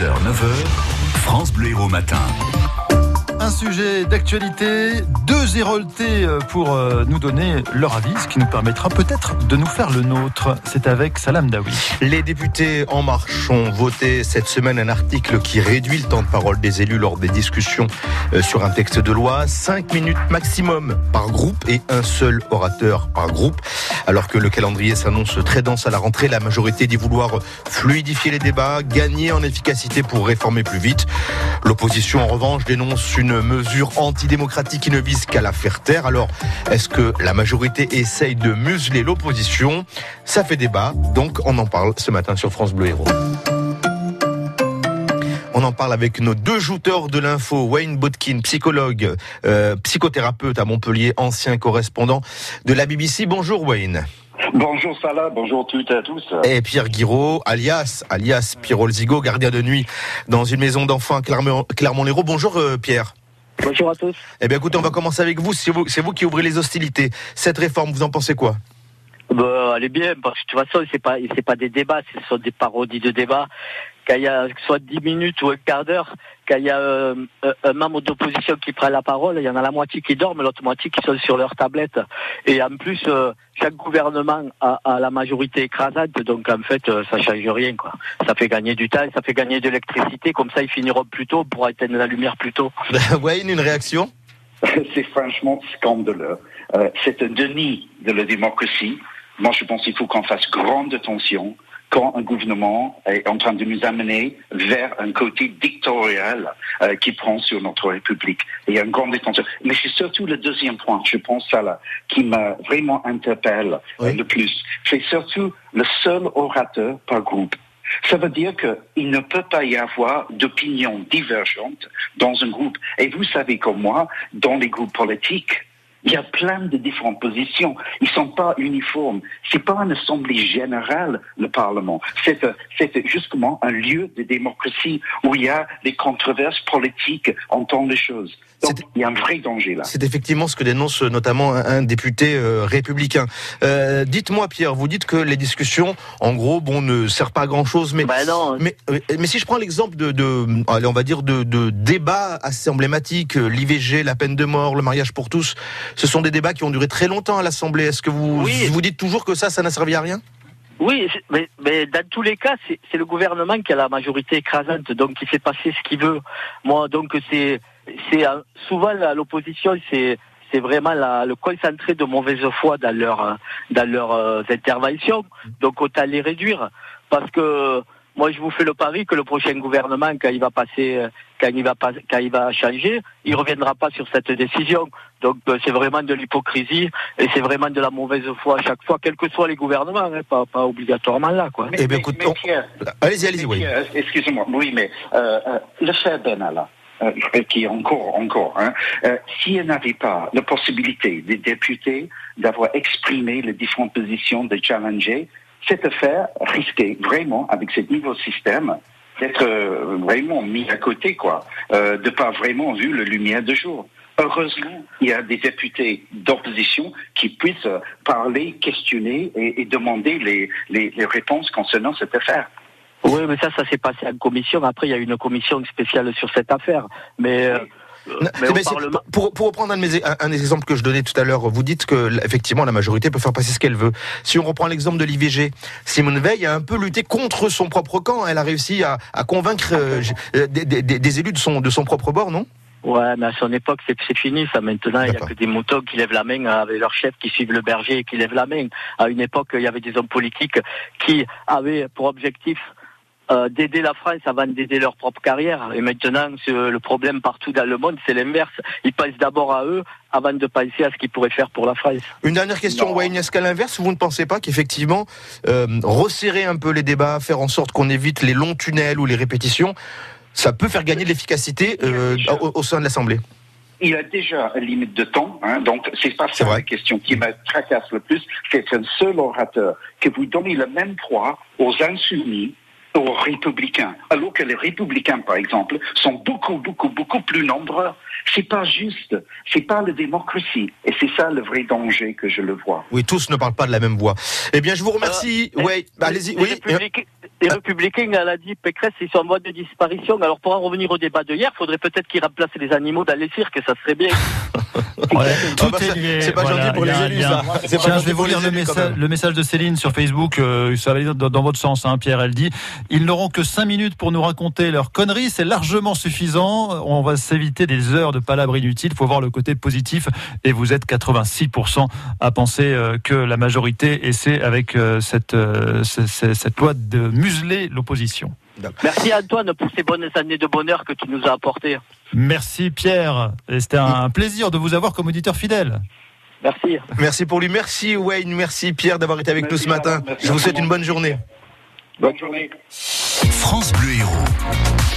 6h, 9h, France Bleu Héros Matin. Un sujet d'actualité, deux héroltés euh, pour euh, nous donner leur avis, ce qui nous permettra peut-être de nous faire le nôtre. C'est avec Salam Dawi. Les députés En Marche ont voté cette semaine un article qui réduit le temps de parole des élus lors des discussions euh, sur un texte de loi. Cinq minutes maximum par groupe et un seul orateur par groupe. Alors que le calendrier s'annonce très dense à la rentrée, la majorité dit vouloir fluidifier les débats, gagner en efficacité pour réformer plus vite. L'opposition, en revanche, dénonce une mesure antidémocratique qui ne vise qu'à la faire taire. Alors, est-ce que la majorité essaye de museler l'opposition? Ça fait débat, donc on en parle ce matin sur France Bleu Héros. On en parle avec nos deux jouteurs de l'info, Wayne Botkin, psychologue, euh, psychothérapeute à Montpellier, ancien correspondant de la BBC. Bonjour Wayne. Bonjour Salah, bonjour toutes et à tous. Et Pierre Guiraud, alias, alias Pierre Olzigo, gardien de nuit dans une maison d'enfants à Clermont-Lérault. Bonjour euh, Pierre. Bonjour à tous. Eh bien écoutez, on va commencer avec vous. C'est vous, c'est vous qui ouvrez les hostilités. Cette réforme, vous en pensez quoi? Bah, elle est bien, parce que de toute façon, c'est pas, c'est pas des débats, ce sont des parodies de débats. Quand il y a soit 10 minutes ou un quart d'heure, quand il y a euh, un membre d'opposition qui prend la parole, il y en a la moitié qui dorment, l'autre moitié qui sont sur leur tablette. Et en plus, euh, chaque gouvernement a, a, la majorité écrasante, donc en fait, euh, ça change rien, quoi. Ça fait gagner du temps, ça fait gagner de l'électricité, comme ça, ils finiront plus tôt pour éteindre la lumière plus tôt. Wayne, une réaction? C'est franchement scandaleux. Euh, c'est un déni de la démocratie. Moi, je pense qu'il faut qu'on fasse grande attention quand un gouvernement est en train de nous amener vers un côté dictatorial euh, qui prend sur notre République. Et il y a une grande attention. Mais c'est surtout le deuxième point, je pense, ça là, qui m'a vraiment interpelle le plus. C'est surtout le seul orateur par groupe. Ça veut dire qu'il ne peut pas y avoir d'opinions divergentes dans un groupe. Et vous savez comme moi, dans les groupes politiques, il y a plein de différentes positions. Ils sont pas uniformes. C'est pas une assemblée générale, le Parlement. C'est, c'est justement un lieu de démocratie où il y a des controverses politiques en temps de choses. Donc, il y a un vrai danger là. C'est effectivement ce que dénonce notamment un, député euh, républicain. Euh, dites-moi, Pierre, vous dites que les discussions, en gros, bon, ne servent pas à grand chose, mais, bah non. mais, mais si je prends l'exemple de, de, allez, on va dire de, de débats assez emblématiques, euh, l'IVG, la peine de mort, le mariage pour tous, ce sont des débats qui ont duré très longtemps à l'Assemblée. Est-ce que vous vous dites toujours que ça, ça n'a servi à rien? Oui, mais, mais, dans tous les cas, c'est le gouvernement qui a la majorité écrasante, donc qui fait passer ce qu'il veut. Moi, donc c'est c'est euh, souvent l'opposition, c'est c'est vraiment la, le concentré de mauvaise foi dans leur dans leurs euh, interventions. Donc autant les réduire, parce que moi je vous fais le pari que le prochain gouvernement, quand il va passer, quand il va pas, quand il va changer, il reviendra pas sur cette décision. Donc euh, c'est vraiment de l'hypocrisie et c'est vraiment de la mauvaise foi à chaque fois, quels que soient les gouvernements, hein, pas, pas obligatoirement là quoi. Mais, eh bien, écoute, allez-y, allez-y, oui. Excusez-moi, oui, mais euh, le fait Benalla euh, qui est encore, encore, hein, euh, s'il n'y avait pas la possibilité des députés d'avoir exprimé les différentes positions, de challenger, cette affaire risquait vraiment, avec ce nouveau système, d'être euh, vraiment mis à côté, quoi, euh, de pas vraiment vu la lumière de jour. Heureusement, il y a des députés d'opposition qui puissent parler, questionner et, et demander les, les, les réponses concernant cette affaire. Oui, mais ça, ça s'est passé en commission. Après, il y a une commission spéciale sur cette affaire. Mais. Euh, mais pour, pour, reprendre un, des un, exemples que je donnais tout à l'heure, vous dites que effectivement la majorité peut faire passer ce qu'elle veut. Si on reprend l'exemple de l'IVG, Simone Veil a un peu lutté contre son propre camp. Elle a réussi à, à convaincre euh, euh, des, des, des, élus de son, de son propre bord, non? Ouais, mais à son époque, c'est fini, ça. Maintenant, il n'y a que des moutons qui lèvent la main avec leur chef qui suivent le berger et qui lèvent la main. À une époque, il y avait des hommes politiques qui avaient pour objectif euh, d'aider la France avant d'aider leur propre carrière. Et maintenant, le problème partout dans le monde, c'est l'inverse. Ils pensent d'abord à eux avant de penser à ce qu'ils pourraient faire pour la France. Une dernière question, Wayne. Est-ce qu'à l'inverse, vous ne pensez pas qu'effectivement, euh, resserrer un peu les débats, faire en sorte qu'on évite les longs tunnels ou les répétitions, ça peut faire gagner de l'efficacité euh, au, sein de l'Assemblée? Il a déjà une limite de temps, hein, donc c'est pas ça la question qui me tracasse le plus. C'est un seul orateur que vous donnez le même droit aux insoumis aux républicains. Alors que les républicains, par exemple, sont beaucoup, beaucoup, beaucoup plus nombreux C'est pas juste. C'est pas la démocratie. Et c'est ça le vrai danger que je le vois. Oui, tous ne parlent pas de la même voix. Eh bien, je vous remercie. Euh, ouais, les, allez-y. Les, Oui. républicains, les républicains, elle a dit, Pécresse, ils sont en mode de disparition. Alors, pour en revenir au débat de hier, il faudrait peut-être qu'ils remplacent les animaux dans les cirques, ça serait bien. Tout bah, est ça, lié. c'est pas Voilà, gentil pour les élus, ça. Tiens, je vais vous lire le, message, même. le message de Céline sur Facebook. euh, ça va aller dans, dans votre sens, hein, Pierre. Elle dit Ils n'auront que 5 minutes pour nous raconter leurs conneries. C'est largement suffisant. On va s'éviter des heures de palabres inutiles. Il faut voir le côté positif. Et vous êtes 86% à penser euh, que la majorité essaie, avec euh, cette, euh, ce- ce- cette loi, de museler l'opposition. Merci Antoine pour ces bonnes années de bonheur que tu nous as apportées. Merci, Pierre. Et C'était un plaisir de vous avoir comme auditeur fidèle. Merci. Merci pour lui. Merci Wayne. Merci Pierre d'avoir été avec Merci, nous ce matin. Je vous souhaite une bonne journée. Bonne journée. France Bleu Héros.